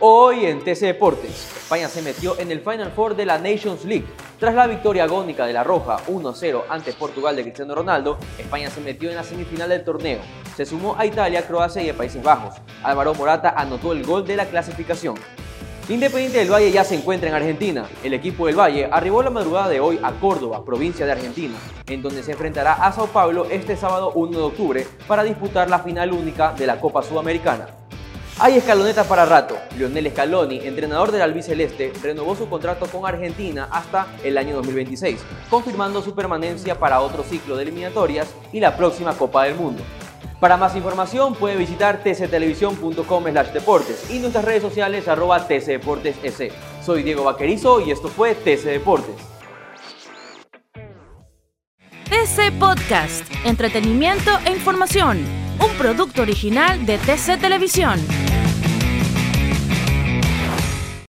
Hoy en TC Deportes, España se metió en el Final Four de la Nations League. Tras la victoria agónica de la Roja 1-0 ante Portugal de Cristiano Ronaldo, España se metió en la semifinal del torneo. Se sumó a Italia, Croacia y a Países Bajos. Álvaro Morata anotó el gol de la clasificación. Independiente del Valle ya se encuentra en Argentina. El equipo del Valle arribó la madrugada de hoy a Córdoba, provincia de Argentina, en donde se enfrentará a Sao Paulo este sábado 1 de octubre para disputar la final única de la Copa Sudamericana. Hay escaloneta para rato. Lionel Scaloni, entrenador del albiceleste, renovó su contrato con Argentina hasta el año 2026, confirmando su permanencia para otro ciclo de eliminatorias y la próxima Copa del Mundo. Para más información puede visitar tctelevisión.com deportes y nuestras redes sociales arroba tcdeportesS. Soy Diego Vaquerizo y esto fue TC Deportes. TC Podcast, entretenimiento e información, un producto original de TC Televisión.